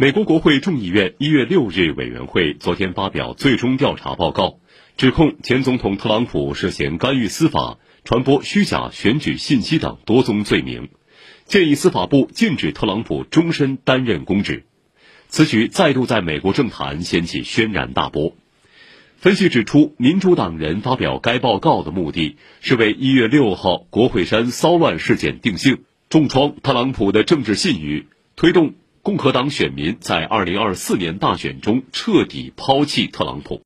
美国国会众议院一月六日委员会昨天发表最终调查报告，指控前总统特朗普涉嫌干预司法、传播虚假选举信息等多宗罪名，建议司法部禁止特朗普终身担任公职。此举再度在美国政坛掀起轩然大波。分析指出，民主党人发表该报告的目的是为一月六号国会山骚乱事件定性，重创特朗普的政治信誉，推动。共和党选民在二零二四年大选中彻底抛弃特朗普。